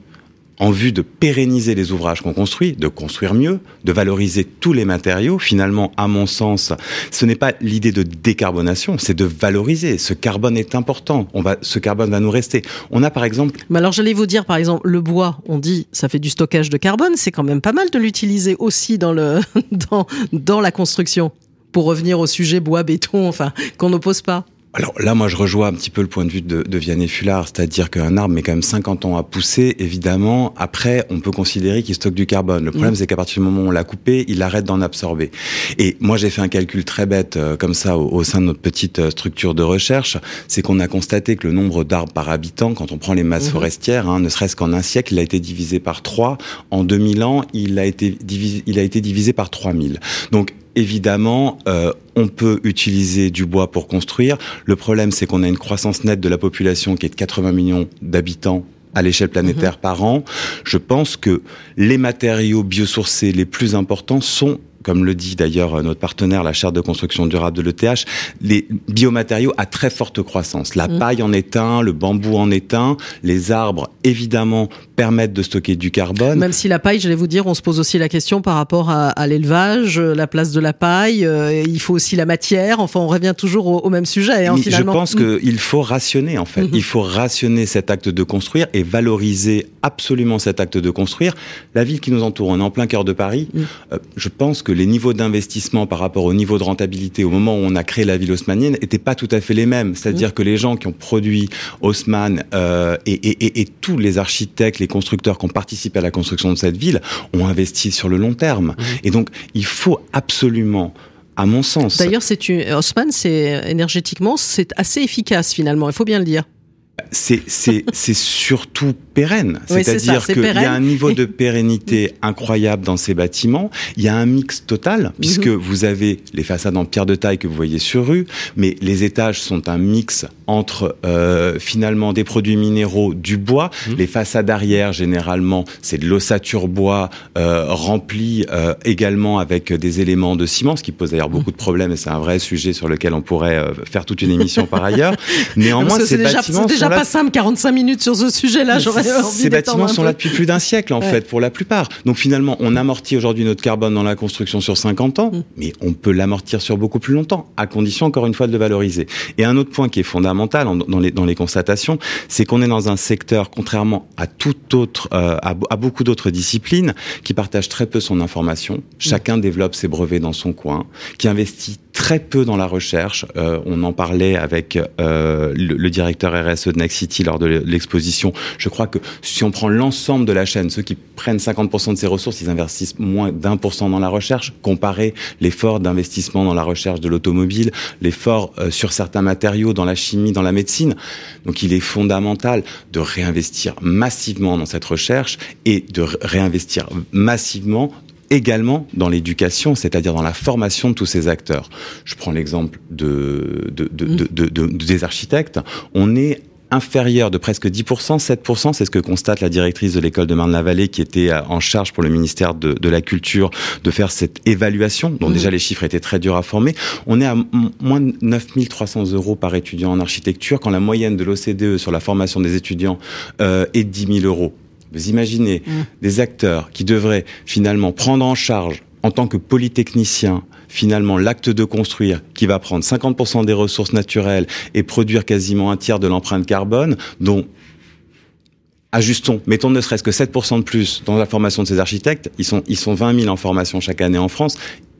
S3: en vue de pérenniser les ouvrages qu'on construit, de construire mieux, de valoriser tous les matériaux. Finalement, à mon sens, ce n'est pas l'idée de décarbonation, c'est de valoriser. Ce carbone est important. On va, ce carbone va nous rester. On a par exemple.
S1: Mais alors, j'allais vous dire, par exemple, le bois, on dit, ça fait du stockage de carbone. C'est quand même pas mal de l'utiliser aussi dans le, dans, dans la construction. Pour revenir au sujet bois, béton, enfin, qu'on n'oppose pas.
S3: Alors là, moi, je rejoins un petit peu le point de vue de, de Vianney Fullard, c'est-à-dire qu'un arbre met quand même 50 ans à pousser. Évidemment, après, on peut considérer qu'il stocke du carbone. Le problème, mm. c'est qu'à partir du moment où on l'a coupé, il arrête d'en absorber. Et moi, j'ai fait un calcul très bête euh, comme ça au, sein de notre petite euh, structure de recherche, c'est qu'on a constaté que le nombre d'arbres par habitant, quand on prend les masses mm-hmm. forestières, hein, ne serait-ce qu'en un siècle, il a été divisé par 3. En 2000 ans, il a été divisé, il a été divisé par 3000. Donc évidemment, euh, on peut utiliser du bois pour construire. Le problème, c'est qu'on a une croissance nette de la population qui est de 80 millions d'habitants à l'échelle planétaire mhm. par an. Je pense que les matériaux biosourcés les plus importants sont comme le dit d'ailleurs notre partenaire, la charte de construction durable de l'ETH, les biomatériaux à très forte croissance. La mm. paille en est un, le bambou en est un, les arbres, évidemment, permettent de stocker du carbone.
S1: Même si la paille, j'allais vous dire, on se pose aussi la question par rapport à, l'élevage, euh, la place de la paille, euh, il faut aussi la matière, enfin on revient toujours au, même sujet. Hein,
S3: finalement. Je pense mm. qu'il faut rationner en fait, mm-hmm. il faut rationner cet acte de construire et valoriser absolument cet acte de construire. La ville qui nous entoure, on est en plein cœur de Paris, mm. euh, je pense que les niveaux d'investissement par rapport au niveau de rentabilité au moment où on a créé la ville haussmannienne n'étaient pas tout à fait les mêmes. C'est-à-dire mmh. que les gens qui ont produit Haussmann euh, et, et, et, tous les architectes, les constructeurs qui ont participé à la construction de cette ville ont investi sur le long terme. Mmh. Et donc, il faut absolument à mon sens.
S1: D'ailleurs, c'est Haussmann, c'est énergétiquement, c'est assez efficace finalement. Il faut bien le dire.
S3: C'est surtout pérenne. C'est-à-dire qu'il y a un niveau de pérennité incroyable dans ces bâtiments. Il y a un mix total, puisque mhm. vous avez les façades en pierre de taille que vous voyez sur rue, mais les étages sont un mix entre euh, finalement des produits minéraux, du bois. Mhm. Les façades arrière, généralement, c'est de l'ossature bois euh, remplie euh, également avec des éléments de ciment, ce qui pose d'ailleurs beaucoup de problèmes et c'est un vrai sujet sur lequel on pourrait euh, faire toute une émission par ailleurs.
S1: Néanmoins, ces bâtiments déjà pas simple, 45 minutes sur ce sujet-là. J'aurais envie
S3: Ces bâtiments sont là depuis plus d'un siècle, en fait, pour la plupart. Donc finalement, on amortit aujourd'hui notre carbone dans la construction sur 50 ans, mm. mais on peut l'amortir sur beaucoup plus longtemps, à condition, encore une fois, de le valoriser. Et un autre point qui est fondamental dans les, dans les constatations, c'est qu'on est dans un secteur, contrairement à tout autre, euh, à, beaucoup d'autres disciplines, qui partage très peu son information. Chacun développe ses brevets dans son coin, qui investit très peu dans la recherche. Euh, on en parlait avec euh, le, directeur RSE de Next City lors de l'exposition. Je crois que si on prend l'ensemble de la chaîne, ceux qui prennent 50% de ces ressources, ils investissent moins d'un pour cent dans la recherche. Comparer l'effort d'investissement dans la recherche de l'automobile, l'effort euh, sur certains matériaux, dans la chimie, dans la médecine. Donc il est fondamental de réinvestir massivement dans cette recherche et de réinvestir massivement également dans l'éducation, c'est-à-dire dans la formation de tous ces acteurs. Je prends l'exemple de, de, de, des architectes. On est inférieur de presque 10%, 7%, c'est ce que constate la directrice de l'école de Marne-la-Vallée qui était en charge pour le ministère de, de la Culture de faire cette évaluation, dont déjà les chiffres étaient très durs à former. On est à moins de 9300 euros par étudiant en architecture, quand la moyenne de l'OCDE sur la formation des étudiants euh, est de 10 000 euros. Vous imaginez mmh. des acteurs qui devraient finalement prendre en charge en tant que polytechnicien, finalement l'acte de construire qui va prendre 50% des ressources naturelles et produire quasiment un tiers de l'empreinte carbone, dont ajustons, mettons ne serait-ce que 7% de plus dans la formation de ces architectes, ils sont, ils sont 20 000 en formation chaque année en France,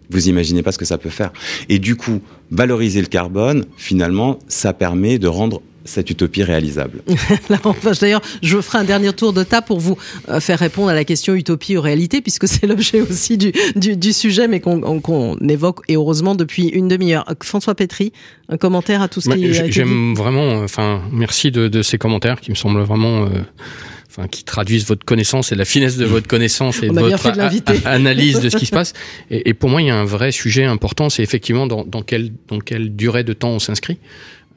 S3: vous imaginez pas ce que ça peut faire. Et du coup, valoriser le carbone, finalement, ça permet de rendre cette utopie réalisable
S1: D'ailleurs, je ferai un dernier tour de table pour vous euh, faire répondre à la question utopie ou réalité, puisque c'est l'objet aussi du, du, sujet, mais qu'on évoque, et heureusement, depuis une demi-heure. François Pétry, un commentaire à tout ce qui
S2: est. J'aime vraiment, enfin, merci de, de, ces commentaires qui me semblent vraiment. Euh, enfin, qui traduisent votre connaissance et la finesse de votre connaissance et de votre analyse de ce qui se passe. Et, et, pour moi, il y a un vrai sujet important, c'est effectivement dans, dans, quelle, dans quelle durée de temps on s'inscrit.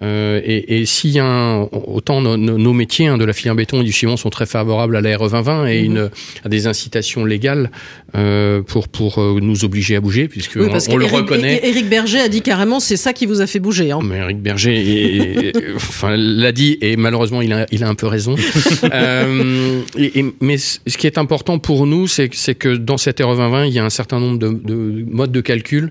S2: Euh, et, et s'il y a un, autant nos, métiers hein, de la filière béton et du ciment sont très favorables à la RE 2020 et mhm. une, à des incitations légales euh, pour pour euh, nous obliger à bouger puisque on, le reconnaît.
S1: Eric Berger a dit carrément c'est ça qui vous a fait bouger. Hein.
S2: Mais Eric Berger enfin l'a dit et malheureusement il a il a un peu raison. euh, et, mais ce qui est important pour nous c'est c'est que dans cette RE 2020 il y a un certain nombre de, de modes de calcul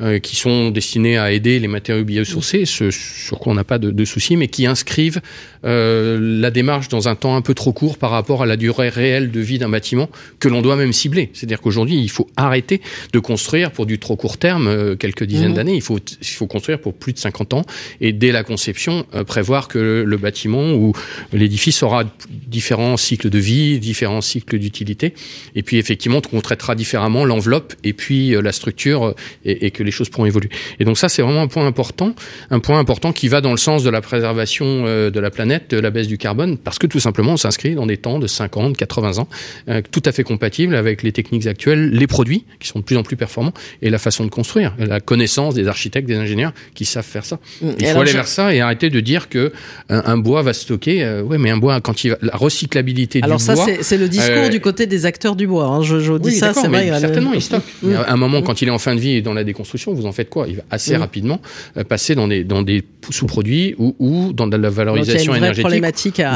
S2: euh, qui sont destinés à aider les matériaux biosourcés, ce sur quoi on n'a pas de, de, soucis, mais qui inscrivent euh, la démarche dans un temps un peu trop court par rapport à la durée réelle de vie d'un bâtiment que l'on doit même cibler. C'est-à-dire qu'aujourd'hui, il faut arrêter de construire pour du trop court terme, euh, quelques dizaines mmh. d'années. Il faut, il faut construire pour plus de 50 ans et dès la conception, prévoir que le bâtiment ou l'édifice aura différents cycles de vie, différents cycles d'utilité. Et puis effectivement, on traitera différemment l'enveloppe et puis la structure et, et que les choses pourront évoluer. Et donc ça, c'est vraiment un point important, un point important qui va dans le sens de la préservation euh, de la planète, de la baisse du carbone, parce que tout simplement, on s'inscrit dans des temps de 50, 80 ans, euh, tout à fait compatibles avec les techniques actuelles, les produits qui sont de plus en plus performants et la façon de construire, la connaissance des architectes, des ingénieurs qui savent faire ça. Mm. Il faut aller vers ça et arrêter de dire que un, bois va stocker. Euh, ouais, mais un bois quand il va, la recyclabilité
S1: Alors
S2: du
S1: bois. Alors ça, c'est le discours du côté des acteurs du bois. Hein. Je, je dis ça, c'est vrai.
S2: Certainement, il stocke. Mm. À un moment, quand il est en fin de vie et dans la déconstruction vous en faites quoi? Il va assez rapidement euh, passer dans des, dans des sous-produits ou, ou dans de la valorisation énergétique.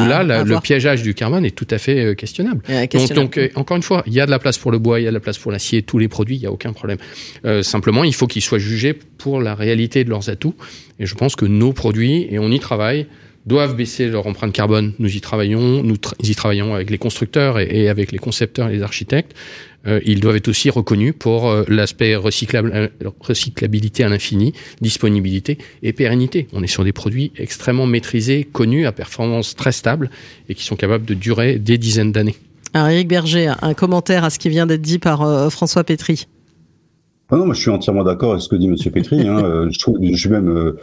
S2: où là, le piégeage du carbone est tout à fait euh, questionnable. Donc, euh, encore une fois, il y a de la place pour le bois, il y a de la place pour l'acier, tous les produits, il n'y a aucun problème. simplement, il faut qu'ils soient jugés pour la réalité de leurs atouts. Et je pense que nos produits, et on y travaille, doivent baisser leur empreinte carbone. Nous y travaillons, nous, y travaillons avec les constructeurs et, avec les concepteurs et les architectes. Euh, ils doivent être aussi reconnus pour euh, l'aspect recyclable, euh, recyclabilité à l'infini, disponibilité et pérennité. On est sur des produits extrêmement maîtrisés, connus, à performance très stable et qui sont capables de durer des dizaines d'années.
S1: Eric Berger, un commentaire à ce qui vient d'être dit par François Pétry.
S5: Ah non, moi je suis entièrement d'accord avec ce que dit Monsieur Pétry. Hein. je, je, suis même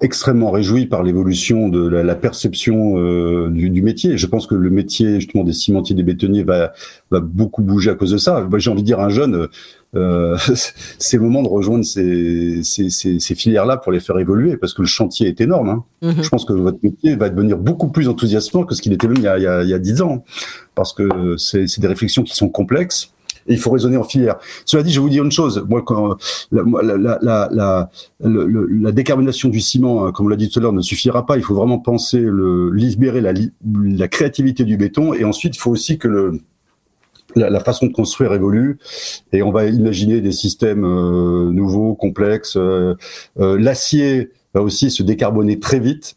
S5: extrêmement réjoui par l'évolution de la, perception euh, du, métier. Je pense que le métier justement des cimentiers, des bétonniers va, va beaucoup bouger à cause de ça. J'ai envie de dire à un jeune, euh, c'est le moment de rejoindre ces, ces, ces, filières-là pour les faire évoluer parce que le chantier est énorme. Hein. Mhm. Je pense que votre métier va devenir beaucoup plus enthousiasmant que ce qu'il était même il y a, 10 ans parce que c'est des réflexions qui sont complexes il faut raisonner en filière. Cela dit, je vais vous dire une chose. Moi, la, la, décarbonation du ciment, hein, comme on l'a dit tout à l'heure, ne suffira pas. Il faut vraiment penser le libérer la, créativité du béton, et ensuite, il faut aussi que la, façon de construire évolue et on va imaginer des systèmes euh, nouveaux, complexes. Euh, euh, L'acier va aussi se décarboner très vite.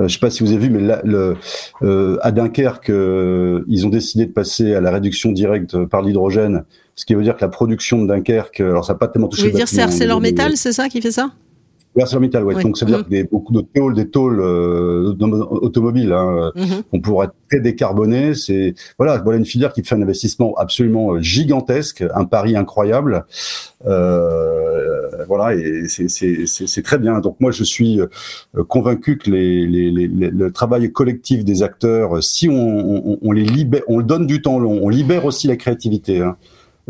S5: Euh, je ne sais pas si vous avez vu, mais là, le, euh, à Dunkerque, euh, ils ont décidé de passer à la réduction directe par l'hydrogène, ce qui veut dire que la production de Dunkerque, alors ça n'a pas tellement touché. Vous
S1: voulez dire c'est ArcelorMittal, c'est ça qui fait ça?
S5: ArcelorMittal, ouais. Donc ça veut dire que des, beaucoup de tôles, des tôles automobiles, hein, mm-hmm. on pourra très décarboner. C'est voilà, voilà une filière qui fait un investissement absolument gigantesque, un pari incroyable. Euh, voilà, et c'est très bien. Donc moi, je suis euh, convaincu que les, les, les, le travail collectif des acteurs, si on, on, on, les libère, on donne du temps long, on libère aussi la créativité. Hein.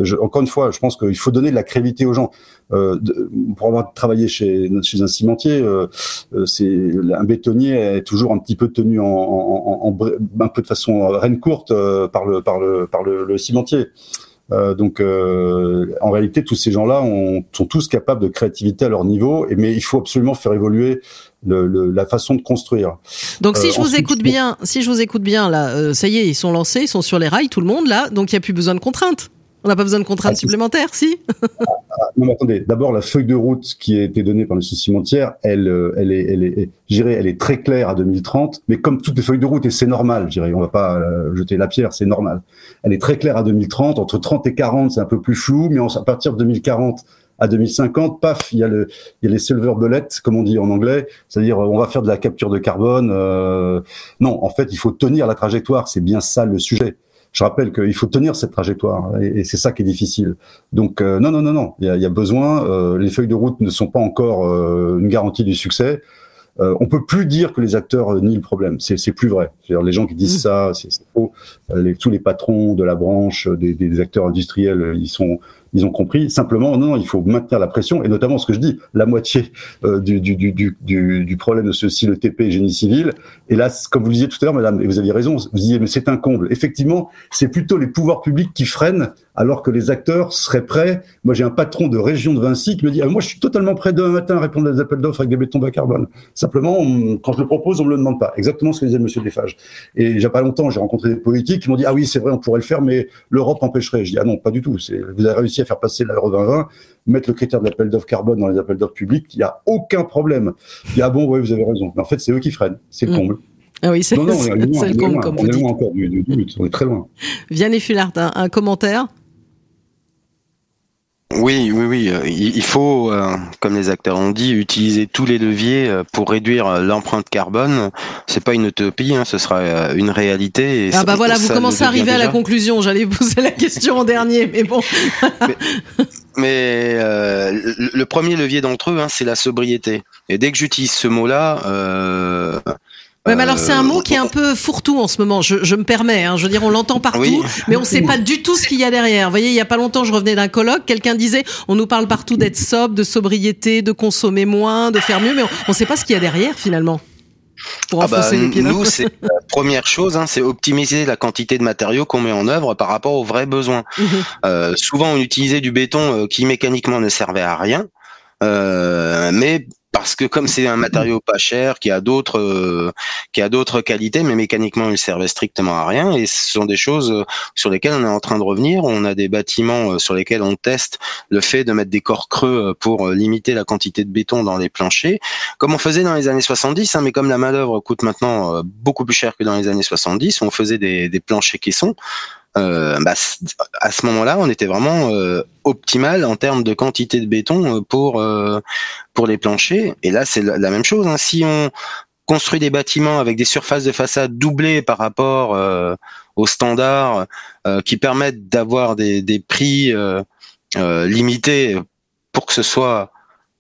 S5: Je, encore une fois, je pense qu'il faut donner de la créativité aux gens. Euh, de, pour avoir travaillé chez, chez un cimentier, euh, euh c'est un bétonnier est toujours un petit peu tenu en, en, en, un peu de façon reine courte euh, par le par le par le, le cimentier. Donc, en réalité, tous ces gens-là sont tous capables de créativité à leur niveau, et, mais il faut absolument faire évoluer le, le, la façon de construire.
S1: Donc, si euh, je vous écoute bien, si je vous écoute bien, là, ça y est, ils sont lancés, ils sont sur les rails, tout le monde là, donc il n'y a plus besoin de contraintes. On n'a pas besoin de contraintes ah, supplémentaires, si
S5: ah, ah, Non, mais attendez. D'abord, la feuille de route qui a été donnée par le cimentière, elle, euh, elle est, elle est, j'irais, elle est très claire à 2030. Mais comme toutes les feuilles de route, et c'est normal, je dirais, on va pas euh, jeter la pierre, c'est normal. Elle est très claire à 2030. Entre 30 et 40, c'est un peu plus flou, mais à partir de 2040 à 2050, paf, il y a le, il y a les silver bullets, comme on dit en anglais, c'est-à-dire on va faire de la capture de carbone. Euh... Non, en fait, il faut tenir la trajectoire. C'est bien ça le sujet je rappelle qu'il faut tenir cette trajectoire et, c'est ça qui est difficile. Donc euh, non, non, non, non, il y a, besoin. Euh, les feuilles de route ne sont pas encore euh, une garantie du succès. on peut plus dire que les acteurs nient le problème. C'est plus vrai. Les gens qui disent mmh. ça, c'est Les, tous les patrons de la branche, des, des acteurs industriels, ils sont ils ont compris. Simplement, non, il faut maintenir la pression, et notamment ce que je dis, la moitié euh, du, problème de ceci, le TP génie civil. Et là, comme vous le disiez tout à l'heure, madame, et vous aviez raison, vous disiez, mais c'est un comble. Effectivement, c'est plutôt les pouvoirs publics qui freinent, alors que les acteurs seraient prêts. Moi, j'ai un patron de région de Vinci qui me dit, ah, moi, je suis totalement prêt demain matin à répondre à des appels d'offres avec des bétons bas carbone. Simplement, quand je le propose, on me le demande pas. Exactement ce que disait Monsieur Desfages. Et il n'y a pas longtemps, j'ai rencontré des politiques qui m'ont dit, ah oui, c'est vrai, on pourrait le faire, mais l'Europe empêcherait. Je dis, ah non, pas du tout. Vous avez réussi à faire passer la 2020, mettre le critère de l'appel d'offres carbone dans les appels d'offres publics, il n'y a aucun problème. Il y a, ah bon, oui, vous avez raison. Mais en fait, c'est eux qui freinent. C'est le mm. comble.
S1: Ah oui, c'est le comble, comme
S5: on encore du, du, but, on est très loin.
S1: Vianney Fulart, un, un commentaire
S4: oui, oui, oui. Euh, il faut, euh, comme les acteurs ont dit, utiliser tous les leviers euh, pour réduire l'empreinte carbone. C'est pas une utopie, hein, ce sera une réalité.
S1: ah bah voilà, vous commencez à arriver à la conclusion. J'allais poser la question en dernier, mais bon.
S4: mais, le premier levier d'entre eux, hein, c'est la sobriété. Et dès que j'utilise ce mot-là,
S1: Ouais, mais alors c'est un mot qui est un peu fourre-tout en ce moment. Je, je me permets. Hein. Je veux dire, on l'entend partout, mais on ne sait pas du tout ce qu'il y a derrière. Vous voyez, il y a pas longtemps, je revenais d'un colloque. Quelqu'un disait, on nous parle partout d'être sobre, de sobriété, de consommer moins, de faire mieux, mais on ne sait pas ce qu'il y a derrière finalement.
S4: Pour ah bah, nous, c'est la première chose, hein, c'est optimiser la quantité de matériaux qu'on met en œuvre par rapport aux vrais besoins. Mhm. euh, souvent, on utilisait du béton euh, qui mécaniquement ne servait à rien. Euh, mais parce que comme c'est un matériau pas cher, qui a d'autres, euh, qui a d'autres qualités, mais mécaniquement il servait strictement à rien. Et ce sont des choses euh, sur lesquelles on est en train de revenir. On a des bâtiments euh, sur lesquels on teste le fait de mettre des corps creux pour limiter la quantité de béton dans les planchers, comme on faisait dans les années 70. Hein, mais comme la main d'œuvre coûte maintenant beaucoup plus cher que dans les années 70, on faisait des, des planchers caissons. Euh, bah, à ce moment-là, on était vraiment euh, optimal en termes de quantité de béton euh, pour pour les planchers. Et là, c'est la, même chose. Hein. Si on construit des bâtiments avec des surfaces de façade doublées par rapport aux standards qui permettent d'avoir des, des prix limités pour que ce soit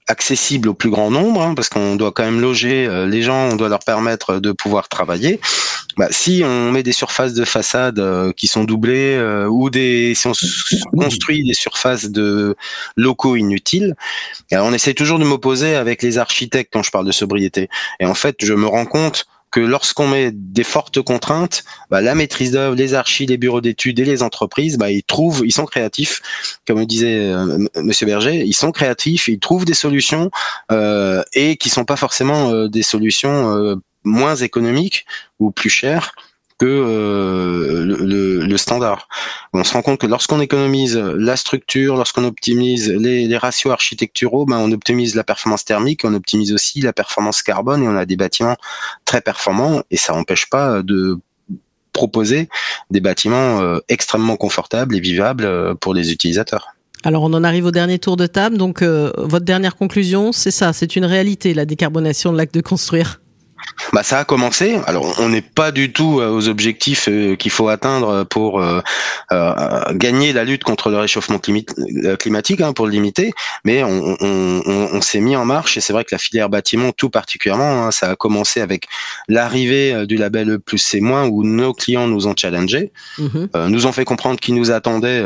S4: accessible au plus grand nombre, hein, parce qu'on doit quand même loger euh, les gens, on doit leur permettre de pouvoir travailler. Bah, si on met des surfaces de façade euh, qui sont doublées euh, ou des, si on construit des surfaces de locaux inutiles, on essaie toujours de m'opposer avec les architectes quand je parle de sobriété. Et en fait, je me rends compte que lorsqu'on met des fortes contraintes, bah, la maîtrise d'œuvre, les archives, les bureaux d'études et les entreprises, bah, ils trouvent, ils sont créatifs, comme disait euh, Monsieur Berger, ils sont créatifs, ils trouvent des solutions euh, et qui sont pas forcément euh, des solutions euh, moins économiques ou plus chères que euh, le, le, standard. On se rend compte que lorsqu'on économise la structure, lorsqu'on optimise les, les, ratios architecturaux, ben on optimise la performance thermique, on optimise aussi la performance carbone et on a des bâtiments très performants et ça n'empêche pas de proposer des bâtiments euh, extrêmement confortables et vivables euh, pour les utilisateurs.
S1: Alors on en arrive au dernier tour de table. Donc euh, votre dernière conclusion, c'est ça, c'est une réalité la décarbonation de l'acte de construire.
S4: Bah ça a commencé. Alors on n'est pas du tout euh, aux objectifs euh, qu'il faut atteindre pour euh, gagner la lutte contre le réchauffement climatique, hein, pour le limiter, mais on, on, on, s'est mis en marche et c'est vrai que la filière bâtiment tout particulièrement, hein, ça a commencé avec l'arrivée du label E plus C- où nos clients nous ont challengé, mmh nous ont fait comprendre qu'ils nous attendaient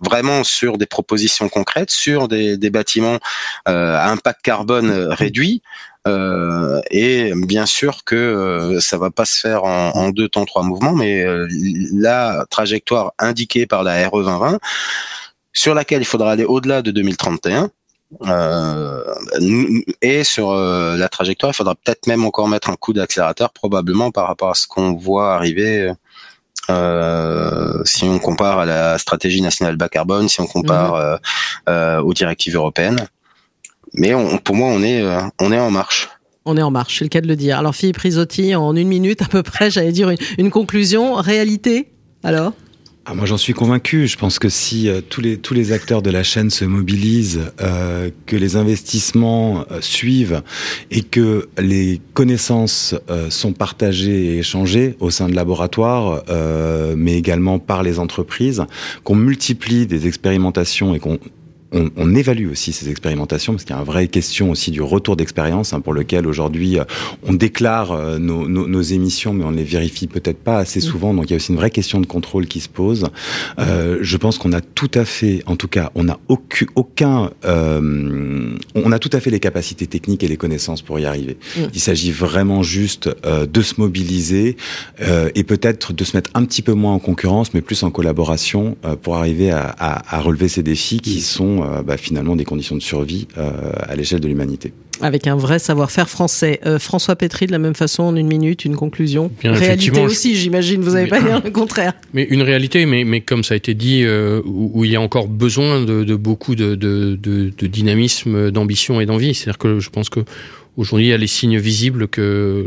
S4: vraiment sur des propositions concrètes, sur des, des bâtiments à impact carbone réduit. Euh, et bien sûr que euh, ça va pas se faire en, en, deux temps, trois mouvements, mais euh, la trajectoire indiquée par la RE 2020, sur laquelle il faudra aller au-delà de 2031, euh, et sur euh, la trajectoire, il faudra peut-être même encore mettre un coup d'accélérateur, probablement par rapport à ce qu'on voit arriver. Euh, si on compare à la stratégie nationale bas carbone, si on compare mmh. aux directives européennes mais on, pour moi, on est, euh, on est en marche.
S1: On est en marche, c'est le cas de le dire. Alors, Philippe Risotti, en une minute à peu près, j'allais dire une, une conclusion. Réalité, alors?
S3: Ah, moi j'en suis convaincu. Je pense que si euh, tous les tous les acteurs de la chaîne se mobilisent, euh, que les investissements euh, suivent et que les connaissances euh, sont partagées et échangées au sein de laboratoires, mais également par les entreprises, qu'on multiplie des expérimentations et qu'on on, on, évalue aussi ces expérimentations parce qu'il y a une vraie question aussi du retour d'expérience hein, pour lequel aujourd'hui euh, on déclare euh, nos, nos, nos, émissions mais on les vérifie peut-être pas assez souvent donc il y a aussi une vraie question de contrôle qui se pose. Euh, je pense qu'on a tout à fait, en tout cas, on a aucun, aucun euh, on a tout à fait les capacités techniques et les connaissances pour y arriver. Mm. Il s'agit vraiment juste euh, de se mobiliser et peut-être de se mettre un petit peu moins en concurrence mais plus en collaboration pour arriver à, à, à relever ces défis qui sont euh, bah, finalement des conditions de survie euh, à l'échelle de l'humanité.
S1: Avec un vrai savoir-faire français. Euh, François Pétry, de la même façon, en une minute, une conclusion.
S2: Bien,
S1: réalité aussi, j'imagine, vous n'avez pas dire le contraire.
S2: Mais une réalité, mais, mais comme ça a été dit, euh, où, où, il y a encore besoin de, de beaucoup de, de, de, de dynamisme, d'ambition et d'envie. C'est-à-dire que je pense que Aujourd'hui, il y a les signes visibles que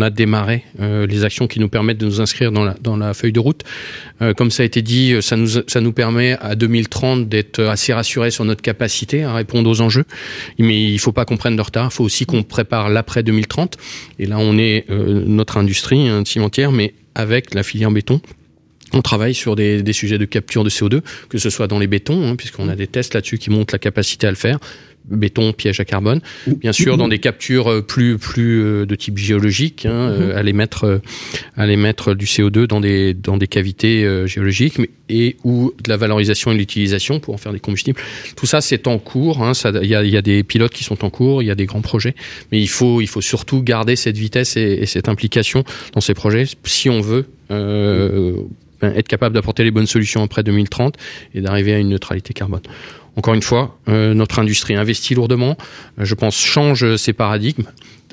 S2: a démarré euh, les actions qui nous permettent de nous inscrire dans la, feuille de route. Euh, comme ça a été dit, ça nous, ça nous permet à 2030 d'être assez rassurés sur notre capacité à répondre aux enjeux. Mais il ne faut pas qu'on prenne de retard. Il faut aussi qu'on prépare l'après 2030. Et là, on est euh, notre industrie hein, cimentière, mais avec la filière béton. On travaille sur des, des, sujets de capture de CO2, que ce soit dans les bétons, hein, puisqu'on a des tests là-dessus qui montrent la capacité à le faire, béton, piège à carbone. Bien sûr, dans des captures euh, plus plus euh, de type géologique, hein, euh, aller mettre aller mettre du CO2 dans des dans des cavités géologiques, mais, et ou de la valorisation et l'utilisation pour en faire des combustibles. Tout ça, c'est en cours. Hein, il y a, y a des pilotes qui sont en cours, il y a des grands projets, mais il faut il faut surtout garder cette vitesse et, et cette implication dans ces projets si on veut. Euh, être capable d'apporter les bonnes solutions après 2030 et d'arriver à une neutralité carbone. Encore une fois, euh, notre industrie investit lourdement, je pense change ses paradigmes,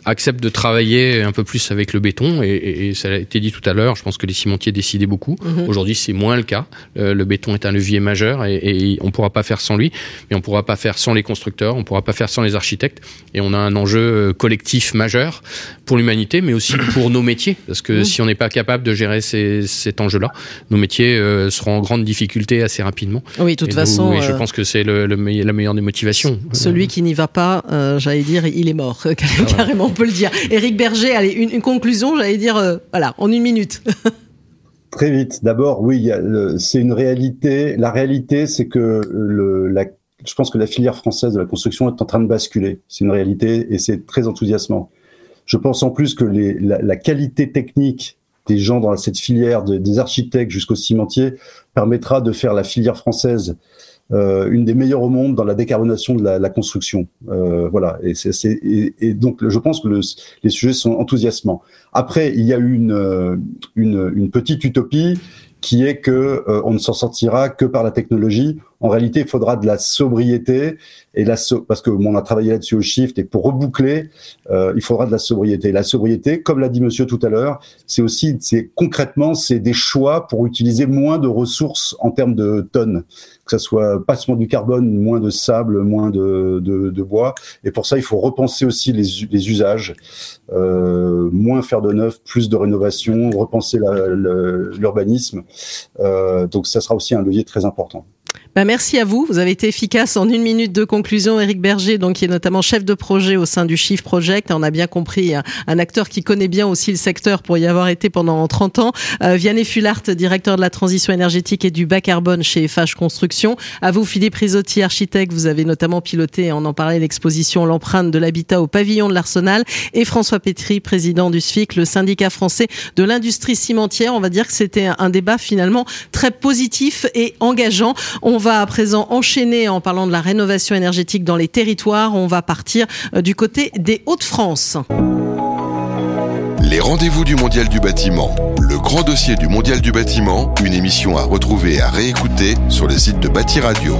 S2: accepte de travailler un peu plus avec le béton et, et, et, ça a été dit tout à l'heure. Je pense que les cimentiers décidaient beaucoup. Mmh. Aujourd'hui, c'est moins le cas. Euh, le béton est un levier majeur et, et on pourra pas faire sans lui, mais on pourra pas faire sans les constructeurs, on pourra pas faire sans les architectes. Et on a un enjeu euh, collectif majeur pour l'humanité, mais aussi pour nos métiers, parce que mmh. si on n'est pas capable de gérer ces, cet enjeu-là, nos métiers euh, seront en grande difficulté assez rapidement.
S1: Oui, de toute façon.
S2: Oui, je pense que c'est le, le, la meilleure des motivations.
S1: Celui qui n'y va pas, j'allais dire, il est mort carrément on peut le dire. Éric Berger, allez, une, une conclusion, j'allais dire, euh, voilà, en une minute.
S5: Très vite. D'abord, oui, c'est une réalité. La réalité, c'est que je pense que la filière française de la construction est en train de basculer. C'est une réalité et c'est très enthousiasmant. Je pense en plus que la, qualité technique des gens dans cette filière, des architectes jusqu'aux cimentiers, permettra de faire la filière française euh, une des meilleures au monde dans la décarbonation de la, la construction. Euh, voilà. Et, et, donc, je pense que le, les sujets sont enthousiasmants. Après, il y a une, une, une petite utopie qui est que euh, on ne s'en sortira que par la technologie. En réalité, il faudra de la sobriété et la so parce que on a travaillé là-dessus au shift et pour reboucler, euh, il faudra de la sobriété. La sobriété, comme l'a dit Monsieur tout à l'heure, c'est aussi, c'est concrètement, c'est des choix pour utiliser moins de ressources en termes de tonnes, que ça soit pas seulement du carbone, moins de sable, moins de, de, de bois. Et pour ça, il faut repenser aussi les, les usages, euh, moins faire de neuf, plus de rénovation, repenser l'urbanisme. Euh, donc ça sera aussi un levier très important.
S1: Bah merci à vous. Vous avez été efficace en une minute de conclusion. Eric Berger, donc qui est notamment chef de projet au sein du Shift Project. On a bien compris un, un acteur qui connaît bien aussi le secteur pour y avoir été pendant 30 ans. Euh, Vianney Fulart, directeur de la transition énergétique et du bas carbone chez FH Construction. À vous, Philippe Risotti, architecte. Vous avez notamment piloté, on en parlait, l'exposition L'empreinte de l'habitat au pavillon de l'Arsenal. Et François Pétry, président du SFIC, le syndicat français de l'industrie cimentière. On va dire que c'était un débat finalement très positif et engageant. On va à présent enchaîner en parlant de la rénovation énergétique dans les territoires. On va partir euh, du côté des Hauts-de-France.
S6: Les rendez-vous du Mondial du bâtiment. Le grand dossier du Mondial du bâtiment, une émission à retrouver et à réécouter sur le site de Bâti Radio.